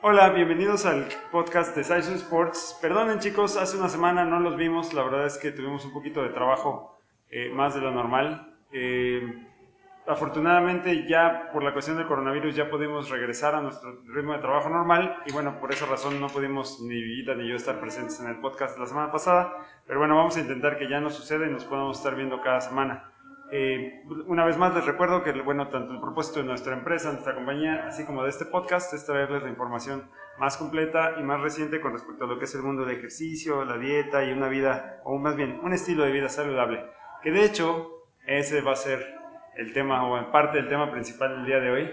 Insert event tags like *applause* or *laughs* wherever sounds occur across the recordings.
Hola, bienvenidos al podcast de Saizo Sports. Perdonen chicos, hace una semana no los vimos, la verdad es que tuvimos un poquito de trabajo eh, más de lo normal. Eh, afortunadamente ya por la cuestión del coronavirus ya pudimos regresar a nuestro ritmo de trabajo normal y bueno, por esa razón no pudimos ni Villita ni yo estar presentes en el podcast la semana pasada, pero bueno, vamos a intentar que ya no suceda y nos podamos estar viendo cada semana. Eh, una vez más les recuerdo que bueno, tanto el propósito de nuestra empresa, nuestra compañía, así como de este podcast es traerles la información más completa y más reciente con respecto a lo que es el mundo del ejercicio, la dieta y una vida, o más bien un estilo de vida saludable, que de hecho ese va a ser el tema o en parte del tema principal del día de hoy.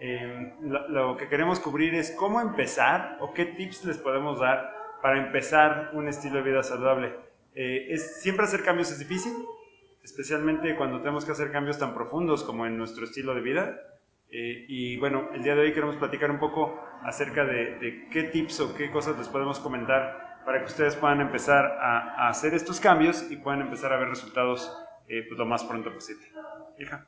Eh, lo, que queremos cubrir es cómo empezar o qué tips les podemos dar para empezar un estilo de vida saludable. Eh, es, siempre hacer cambios es difícil, especialmente cuando tenemos que hacer cambios tan profundos como en nuestro estilo de vida. Eh, y bueno, el día de hoy queremos platicar un poco acerca de, qué tips o qué cosas les podemos comentar para que ustedes puedan empezar a, a hacer estos cambios y puedan empezar a ver resultados pues, lo más pronto posible hija.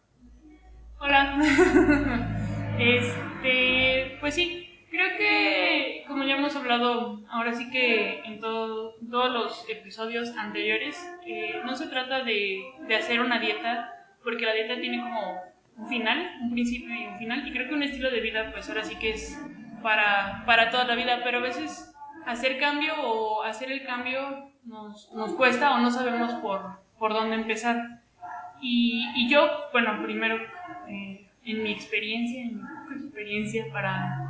Hola. *laughs* este, pues sí, creo que como ya hemos hablado ahora sí que en todos los episodios anteriores, eh, no se trata de, de hacer una dieta, porque la dieta tiene como un final, un principio y un final, y creo que un estilo de vida pues ahora sí que es para, para toda la vida, pero a veces hacer cambio o hacer el cambio nos, nos cuesta o no sabemos por, por dónde empezar. Y, yo, bueno, primero, eh, en mi experiencia, en mi experiencia para,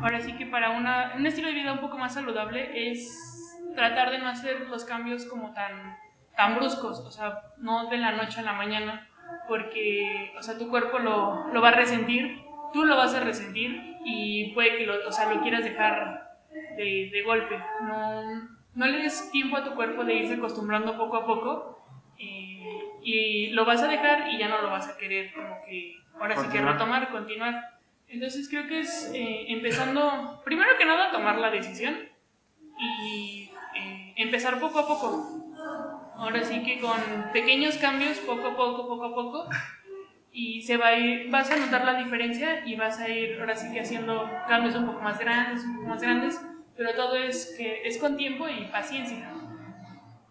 ahora sí que para una, un estilo de vida un poco más saludable es tratar de no hacer los cambios como tan, tan bruscos, o sea, no de la noche a la mañana, porque, o sea, tu cuerpo lo, lo va a resentir, tú lo vas a resentir y puede que lo, o sea, lo quieras dejar de, de golpe. No, no le des tiempo a tu cuerpo de irse acostumbrando poco a poco. Eh, y lo vas a dejar y ya no lo vas a querer como que ahora sí que retomar, continuar. Entonces creo que es eh, empezando, primero que nada, tomar la decisión y eh, empezar poco a poco. Ahora sí que con pequeños cambios, poco a poco, poco a poco, y se va a ir, vas a notar la diferencia y vas a ir ahora sí que haciendo cambios un poco más grandes, un poco más grandes, pero todo es que es con tiempo y paciencia.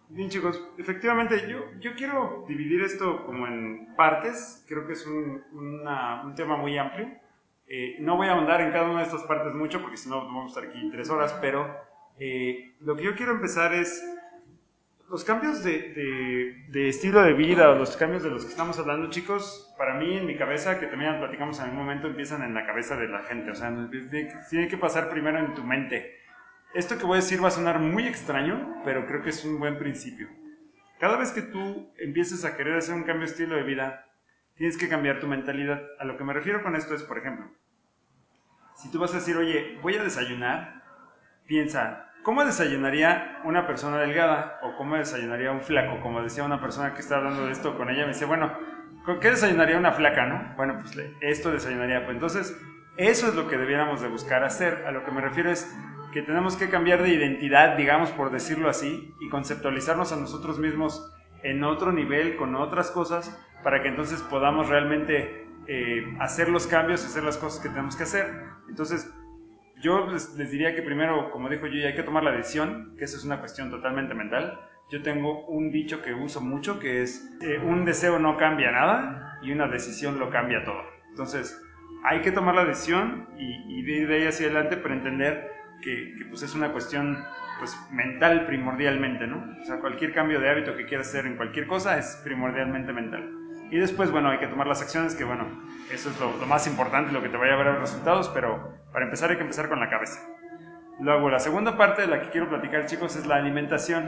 Bien chicos, efectivamente yo, yo quiero dividir esto como en partes, creo que es un, un tema muy amplio. Eh, no voy a ahondar en cada una de estas partes mucho porque si no vamos a estar aquí tres horas, pero eh, lo que yo quiero empezar es los cambios de, de, de, estilo de vida o los cambios de los que estamos hablando chicos, para mí en mi cabeza, que también platicamos en algún momento, empiezan en la cabeza de la gente, o sea, tiene que pasar primero en tu mente. Esto que voy a decir va a sonar muy extraño, pero creo que es un buen principio. Cada vez que tú empieces a querer hacer un cambio de estilo de vida, tienes que cambiar tu mentalidad. A lo que me refiero con esto es, por ejemplo, si tú vas a decir, oye, voy a desayunar, piensa, ¿cómo desayunaría una persona delgada? O ¿cómo desayunaría un flaco? Como decía una persona que estaba hablando de esto con ella, me dice, bueno, ¿qué desayunaría una flaca, no? Bueno, pues esto desayunaría. Pues entonces, eso es lo que debiéramos de buscar hacer. A lo que me refiero es, que tenemos que cambiar de identidad, digamos, por decirlo así, y conceptualizarnos a nosotros mismos en otro nivel, con otras cosas, para que entonces podamos realmente eh, hacer los cambios hacer las cosas que tenemos que hacer. Entonces, yo les, diría que primero, como dijo yo, hay que tomar la decisión, que eso es una cuestión totalmente mental. Yo tengo un dicho que uso mucho, que es, eh, un deseo no cambia nada y una decisión lo cambia todo. Entonces, hay que tomar la decisión y, y ir de ahí hacia adelante para entender que, pues es una cuestión pues mental primordialmente, ¿no? O sea, cualquier cambio de hábito que quieras hacer en cualquier cosa es primordialmente mental. Y después, bueno, hay que tomar las acciones, que bueno, eso es lo, más importante, lo que te vaya a ver los resultados, pero para empezar hay que empezar con la cabeza. Luego, la segunda parte de la que quiero platicar, chicos, es la alimentación.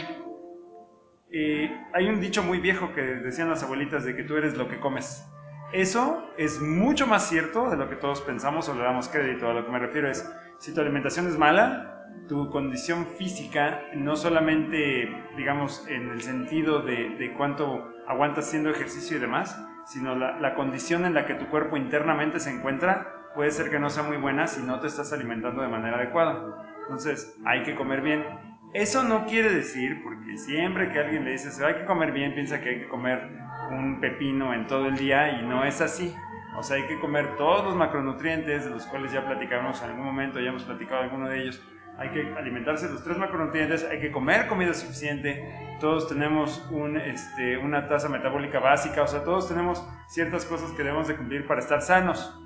y hay un dicho muy viejo que decían las abuelitas de que tú eres lo que comes. Eso es mucho más cierto de lo que todos pensamos o le damos crédito. A lo que me refiero es, si tu alimentación es mala, tu condición física, no solamente, digamos, en el sentido de, cuánto aguantas haciendo ejercicio y demás, sino la, condición en la que tu cuerpo internamente se encuentra, puede ser que no sea muy buena si no te estás alimentando de manera adecuada. Entonces, hay que comer bien. Eso no quiere decir, porque siempre que alguien le dice hay que comer bien, piensa que hay que comer un pepino en todo el día y no es así. O sea, hay que comer todos los macronutrientes, de los cuales ya platicamos en algún momento, ya hemos platicado alguno de ellos. Hay que alimentarse de los tres macronutrientes, hay que comer comida suficiente. Todos tenemos este, una tasa metabólica básica, o sea, todos tenemos ciertas cosas que debemos de cumplir para estar sanos.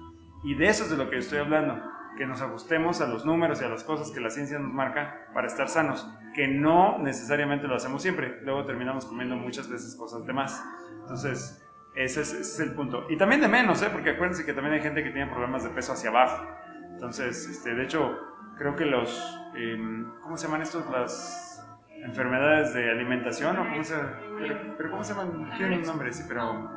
Y de eso es de lo que estoy hablando, que nos ajustemos a los números y a las cosas que la ciencia nos marca para estar sanos, que no necesariamente lo hacemos siempre. Luego terminamos comiendo muchas veces cosas de más. Entonces, ese es, el punto. Y también de menos, ¿eh? porque acuérdense que también hay gente que tiene problemas de peso hacia abajo. Entonces, este, de hecho, creo que los, em, ¿cómo se llaman estos? Las enfermedades de alimentación, ¿o cómo se, pero, ¿cómo se llaman? Tienen un nombre, sí, pero,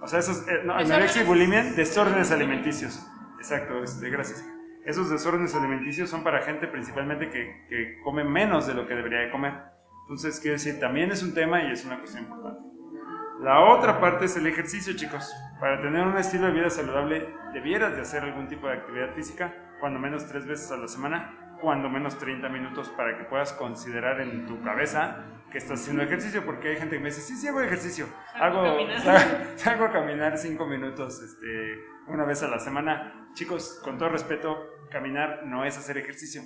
o sea, esos, eh, no, anorexia y bulimia, desórdenes alimenticios. Exacto, este, gracias. Esos desórdenes alimenticios son para gente principalmente que, que come menos de lo que debería de comer. Entonces, quiero decir, también es un tema y es una cuestión importante. La otra parte es el ejercicio, chicos. Para tener un estilo de vida saludable, debieras de hacer algún tipo de actividad física, cuando menos tres veces a la semana, cuando menos 30 minutos para que puedas considerar en tu cabeza que estás haciendo ejercicio, porque hay gente que me dice, sí, sí hago ejercicio, hago, salgo *laughs* a caminar cinco minutos este, una vez a la semana. Chicos, con todo respeto, caminar no es hacer ejercicio.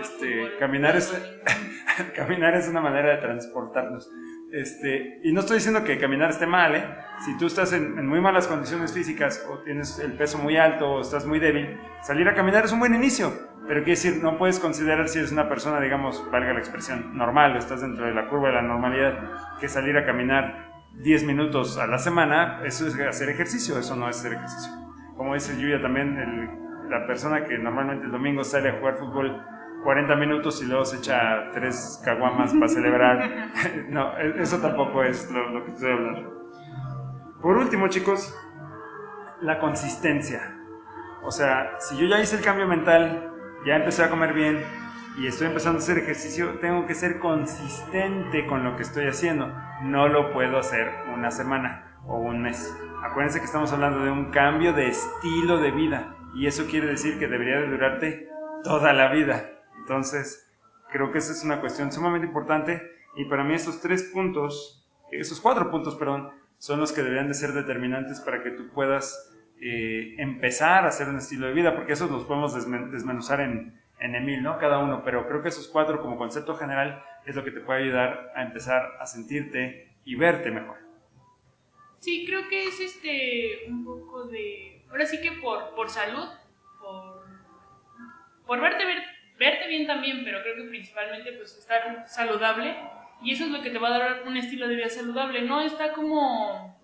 Este, caminar, es, *laughs* caminar es una manera de transportarnos. Este, y no estoy diciendo que caminar esté mal, ¿eh? Si tú estás en, muy malas condiciones físicas o tienes el peso muy alto o estás muy débil, salir a caminar es un buen inicio. Pero quiere decir, no puedes considerar si eres una persona, digamos, valga la expresión, normal, o estás dentro de la curva de la normalidad, que salir a caminar 10 minutos a la semana, eso es hacer ejercicio, eso no es hacer ejercicio. Como dice Yuya también, la persona que normalmente el domingo sale a jugar fútbol 40 minutos y luego se echa tres caguamas para celebrar. *laughs* no, e-, eso tampoco es lo, que estoy hablando. Por último, chicos, la consistencia. O sea, si yo ya hice el cambio mental, ya empecé a comer bien y estoy empezando a hacer ejercicio, tengo que ser consistente con lo que estoy haciendo. No lo puedo hacer una semana o un mes. Acuérdense que estamos hablando de un cambio de estilo de vida y eso quiere decir que debería de durarte toda la vida. Entonces, creo que esa es una cuestión sumamente importante y para mí estos tres puntos, esos cuatro puntos, perdón, son los que deberían de ser determinantes para que tú puedas eh, empezar a hacer un estilo de vida, porque esos los podemos desmenuzar en, en Emil, ¿no? Cada uno, pero creo que esos cuatro como concepto general es lo que te puede ayudar a empezar a sentirte y verte mejor. Sí, creo que es este un poco de, ahora sí que por, por salud, por, por verte, verte verte bien también, pero creo que principalmente pues estar saludable y eso es lo que te va a dar un estilo de vida saludable, no está como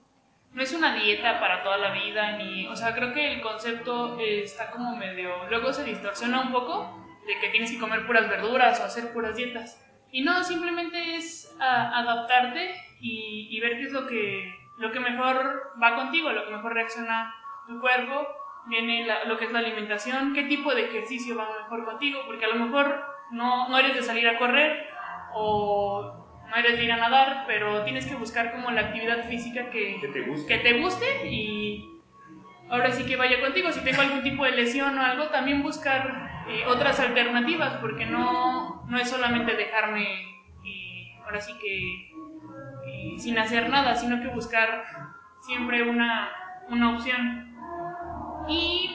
no es una dieta para toda la vida ni, o sea, creo que el concepto está como medio luego se distorsiona un poco de que tienes que comer puras verduras o hacer puras dietas. Y no, simplemente es adaptarte y, y, ver qué es lo que, lo que mejor va contigo, lo que mejor reacciona tu cuerpo viene lo que es la alimentación, qué tipo de ejercicio va mejor contigo, porque a lo mejor no, no eres de salir a correr o no eres de ir a nadar, pero tienes que buscar como la actividad física que, que, te, guste. que te guste y ahora sí que vaya contigo. Si tengo algún tipo de lesión o algo, también buscar eh, otras alternativas, porque no, no es solamente dejarme eh, ahora sí que eh, sin hacer nada, sino que buscar siempre una, una opción. Y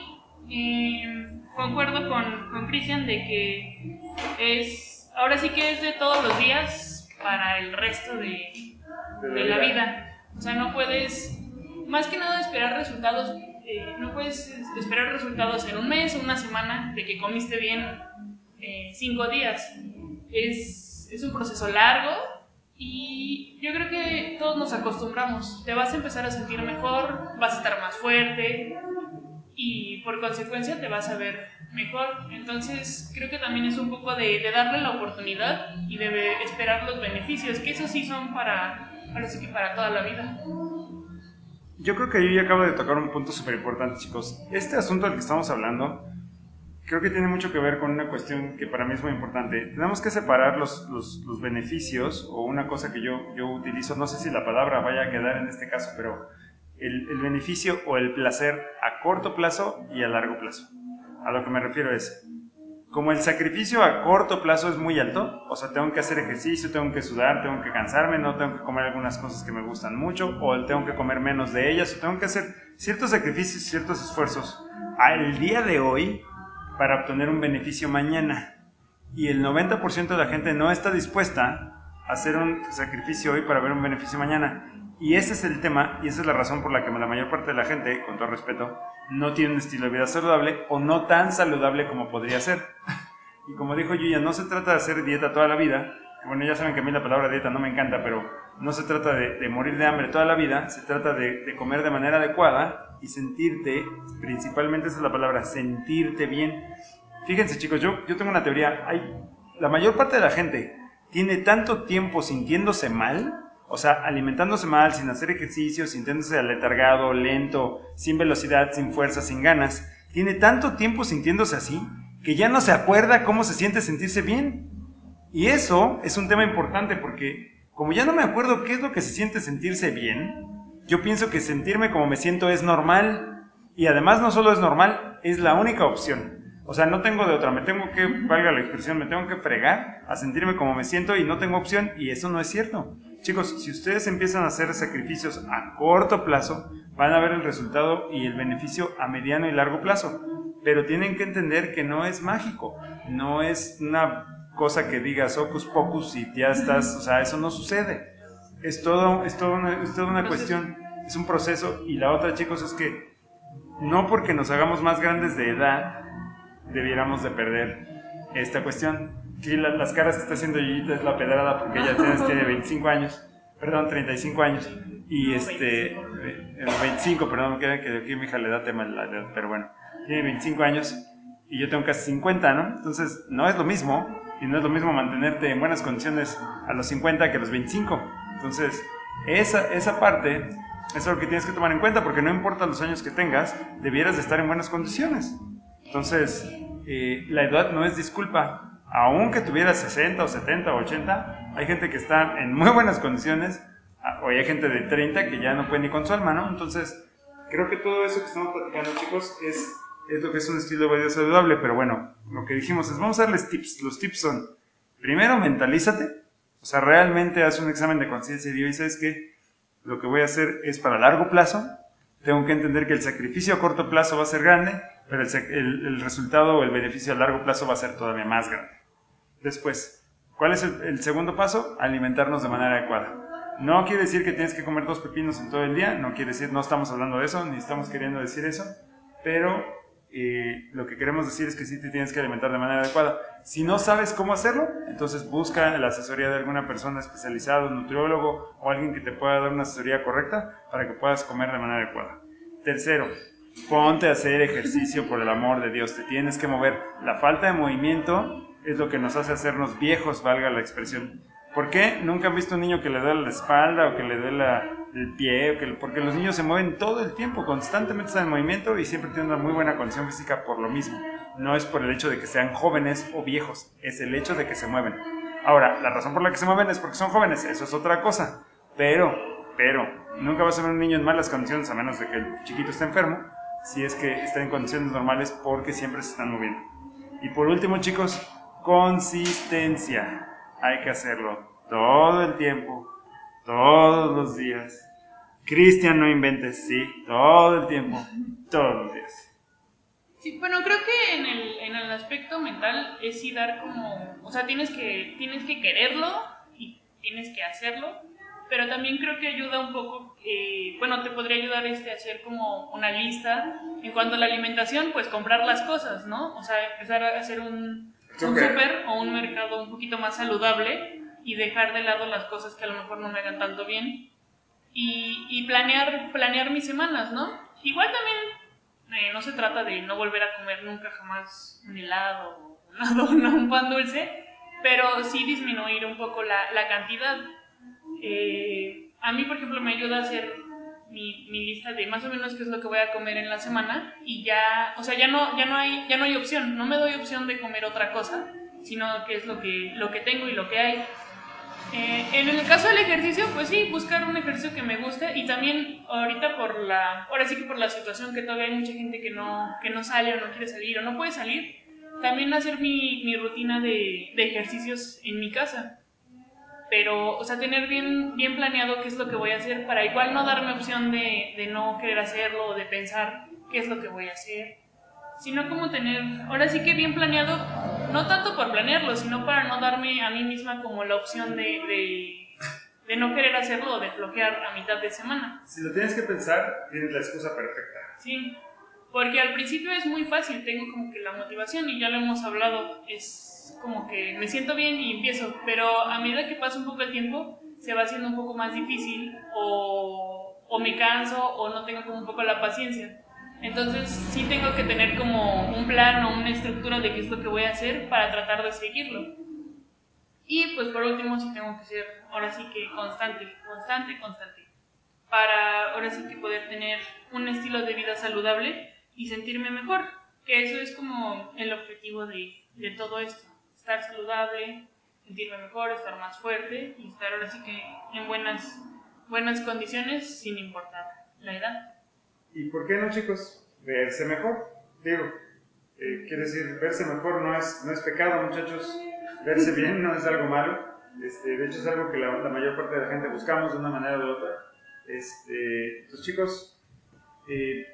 em, concuerdo con Cristian de que es, ahora sí que es de todos los días para el resto de, de la vida. O sea, no puedes, más que nada, esperar resultados, eh, no puedes esperar resultados en un mes o una semana de que comiste bien eh, cinco días. Es, es un proceso largo y yo creo que todos nos acostumbramos. Te vas a empezar a sentir mejor, vas a estar más fuerte, y por consecuencia te vas a ver mejor. Entonces creo que también es un poco de, darle la oportunidad y de esperar los beneficios, que eso sí son para, parece que para toda la vida. Yo creo que yo ya acabo de tocar un punto súper importante, chicos. Este asunto del que estamos hablando, creo que tiene mucho que ver con una cuestión que para mí es muy importante. Tenemos que separar los, los, los beneficios o una cosa que yo, yo utilizo, no sé si la palabra vaya a quedar en este caso, pero el, beneficio o el placer a corto plazo y a largo plazo. A lo que me refiero es, como el sacrificio a corto plazo es muy alto, o sea, tengo que hacer ejercicio, tengo que sudar, tengo que cansarme, no tengo que comer algunas cosas que me gustan mucho, o tengo que comer menos de ellas, o tengo que hacer ciertos sacrificios, ciertos esfuerzos al día de hoy para obtener un beneficio mañana. Y el 90% de la gente no está dispuesta a hacer un sacrificio hoy para ver un beneficio mañana. Y ese es el tema, y esa es la razón por la que la mayor parte de la gente, con todo respeto, no tiene un estilo de vida saludable o no tan saludable como podría ser. *laughs* Y como dijo Yuya, no se trata de hacer dieta toda la vida. Bueno, ya saben que a mí la palabra dieta no me encanta, pero no se trata de, morir de hambre toda la vida, se trata de, comer de manera adecuada y sentirte, principalmente esa es la palabra, sentirte bien. Fíjense chicos, yo, yo tengo una teoría, hay, la mayor parte de la gente tiene tanto tiempo sintiéndose mal o sea, alimentándose mal, sin hacer ejercicio, sintiéndose aletargado, lento, sin velocidad, sin fuerza, sin ganas. Tiene tanto tiempo sintiéndose así que ya no se acuerda cómo se siente sentirse bien. Y eso es un tema importante porque como ya no me acuerdo qué es lo que se siente sentirse bien, yo pienso que sentirme como me siento es normal. Y además no solo es normal, es la única opción. O sea, no tengo de otra, me tengo que, valga la expresión, me tengo que fregar a sentirme como me siento y no tengo opción y eso no es cierto. Chicos, si ustedes empiezan a hacer sacrificios a corto plazo, van a ver el resultado y el beneficio a mediano y largo plazo. Pero tienen que entender que no es mágico, no es una cosa que digas ocus pocus y ya estás, o sea, eso no sucede. Es todo, es todo una, es toda una cuestión, es un proceso. Y la otra, chicos, es que no porque nos hagamos más grandes de edad, debiéramos de perder esta cuestión. Sí, las caras que está haciendo Yuyita es la pedrada porque ella tiene, *laughs* 25 años, perdón, 35 años. Y este, 25, eh, perdón, que aquí mi hija le da tema la edad, pero bueno, tiene 25 años y yo tengo casi 50, ¿no? Entonces, no es lo mismo, y no es lo mismo mantenerte en buenas condiciones a los 50 que a los 25. Entonces, esa, esa parte es algo que tienes que tomar en cuenta porque no importa los años que tengas, debieras de estar en buenas condiciones. Entonces, eh, la edad no es disculpa, aunque tuviera 60 o 70 o 80, hay gente que está en muy buenas condiciones, ah, o hay gente de 30 que ya no puede ni con su alma, ¿no? Entonces, creo que todo eso que estamos platicando, chicos, es, es lo que es un estilo de vida saludable, pero bueno, lo que dijimos es, vamos a darles tips. Los tips son, primero, mentalízate, o sea, realmente haz un examen de conciencia y dices, ¿sabes qué? Lo que voy a hacer es para largo plazo, tengo que entender que el sacrificio a corto plazo va a ser grande, pero el, el, el resultado o el beneficio a largo plazo va a ser todavía más grande. Después, ¿cuál es el, segundo paso? Alimentarnos de manera adecuada. No quiere decir que tienes que comer dos pepinos en todo el día, no quiere decir, no estamos hablando de eso, ni estamos queriendo decir eso, pero eh, lo que queremos decir es que sí te tienes que alimentar de manera adecuada. Si no sabes cómo hacerlo, entonces busca la asesoría de alguna persona especializada, un nutriólogo o alguien que te pueda dar una asesoría correcta para que puedas comer de manera adecuada. Tercero, ponte a hacer ejercicio por el amor de Dios, te tienes que mover. La falta de movimiento es lo que nos hace hacernos viejos, valga la expresión. ¿Por qué nunca han visto un niño que le duele la espalda o que le duele el pie? porque los niños se mueven todo el tiempo, constantemente están en movimiento y siempre tienen una muy buena condición física por lo mismo. No es por el hecho de que sean jóvenes o viejos, es el hecho de que se mueven. Ahora, la razón por la que se mueven es porque son jóvenes, eso es otra cosa. Pero, pero, nunca vas a ver un niño en malas condiciones a menos de que el chiquito esté enfermo, si es que está en condiciones normales porque siempre se están moviendo. Y por último, chicos, consistencia. Hay que hacerlo todo el tiempo, todos los días. Cristian, no inventes, sí, todo el tiempo, todos los días. Sí, bueno, creo que en el, en el aspecto mental es sí dar como, o sea, tienes que, tienes que quererlo y tienes que hacerlo, pero también creo que ayuda un poco, eh, bueno, te podría ayudar este hacer como una lista en cuanto a la alimentación, pues comprar las cosas, ¿no? O sea, empezar a hacer un, un súper o un mercado un poquito más saludable y dejar de lado las cosas que a lo mejor no me hagan tanto bien y, y planear, planear mis semanas, ¿no? Igual también eh, no se trata de no volver a comer nunca jamás un helado *laughs* o un pan dulce, pero sí disminuir un poco la, la cantidad. Eh, a mí, por ejemplo, me ayuda a hacer mi, mi, lista de más o menos qué es lo que voy a comer en la semana y ya, o sea, ya no, ya no hay, ya no hay opción, no me doy opción de comer otra cosa, sino qué es lo que, lo que tengo y lo que hay. Eh, en el caso del ejercicio, pues sí, buscar un ejercicio que me guste y también ahorita por la, ahora sí que por la situación que todavía hay mucha gente que no, que no sale o no quiere salir o no puede salir, también hacer mi, mi rutina de, de, ejercicios en mi casa. Pero, o sea, tener bien, bien planeado qué es lo que voy a hacer para igual no darme opción de, de no querer hacerlo o de pensar qué es lo que voy a hacer. Sino como tener, ahora sí que bien planeado, no tanto por planearlo, sino para no darme a mí misma como la opción de, de, de no querer hacerlo o de bloquear a mitad de semana. Si lo tienes que pensar, tienes la excusa perfecta. Sí, porque al principio es muy fácil, tengo como que la motivación y ya lo hemos hablado, es como que me siento bien y empiezo, pero a medida que pasa un poco el tiempo se va haciendo un poco más difícil o, o me canso o no tengo como un poco la paciencia. Entonces sí tengo que tener como un plan o una estructura de qué es lo que voy a hacer para tratar de seguirlo. Y pues por último sí tengo que ser ahora sí que constante, constante, constante. Para ahora sí que poder tener un estilo de vida saludable y sentirme mejor, que eso es como el objetivo de, de todo esto, estar saludable, sentirme mejor, estar más fuerte y estar ahora sí que en buenas, buenas condiciones sin importar la edad. ¿Y por qué no, chicos? Verse mejor. Digo, eh, quiere decir, verse mejor no es, no es pecado, muchachos. Verse *laughs* bien no es algo malo. Este, de hecho, es algo que la, la, mayor parte de la gente buscamos de una manera u otra. Este, entonces, chicos, eh,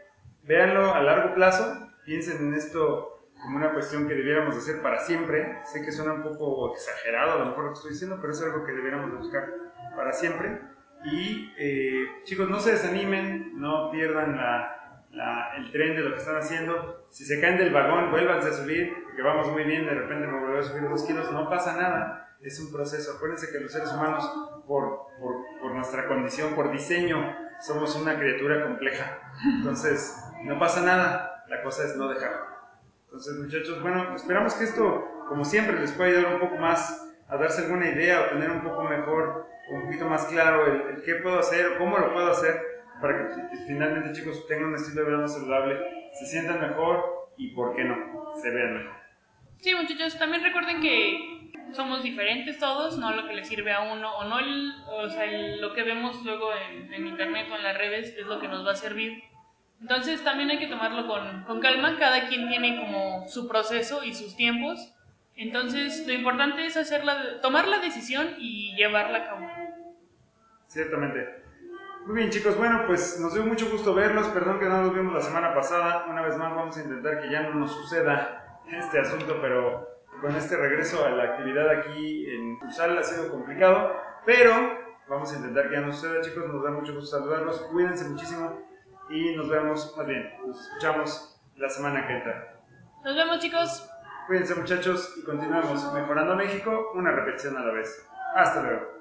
véanlo a largo plazo, piensen en esto como una cuestión que debiéramos hacer para siempre. Sé que suena un poco exagerado a lo mejor lo que estoy diciendo, pero es algo que debiéramos buscar para siempre. Y eh, chicos, no se desanimen, no pierdan la, la, el tren de lo que están haciendo. Si se caen del vagón, vuélvanse a subir, porque vamos muy bien, de repente me volví a subir dos kilos, no pasa nada, es un proceso. Acuérdense que los seres humanos, por, por, por nuestra condición, por diseño, somos una criatura compleja. Entonces, no pasa nada, la cosa es no dejar. Entonces, muchachos, bueno, esperamos que esto, como siempre, les pueda ayudar un poco más a darse alguna idea o tener un poco mejor, un poquito más claro el, el qué puedo hacer o cómo lo puedo hacer para que finalmente, chicos, tengan un estilo de vida más saludable, se sientan mejor y, ¿por qué no?, se vean mejor. Sí, muchachos, también recuerden que somos diferentes todos, no lo que le sirve a uno o no el, o sea, el, lo que vemos luego en, en, internet o en las redes es lo que nos va a servir. Entonces también hay que tomarlo con, con calma, cada quien tiene como su proceso y sus tiempos. Entonces lo importante es hacerla, tomar la decisión y llevarla a cabo. Ciertamente. Muy bien chicos, bueno pues nos dio mucho gusto verlos, perdón que no nos vimos la semana pasada, una vez más vamos a intentar que ya no nos suceda este asunto, pero con este regreso a la actividad aquí en Usal ha sido complicado, pero vamos a intentar que ya no suceda, chicos. Nos da mucho gusto saludarlos. Cuídense muchísimo y nos vemos, más bien, nos escuchamos la semana que entra. Nos vemos, chicos. Cuídense, muchachos, y continuamos mejorando México, una repetición a la vez. Hasta luego.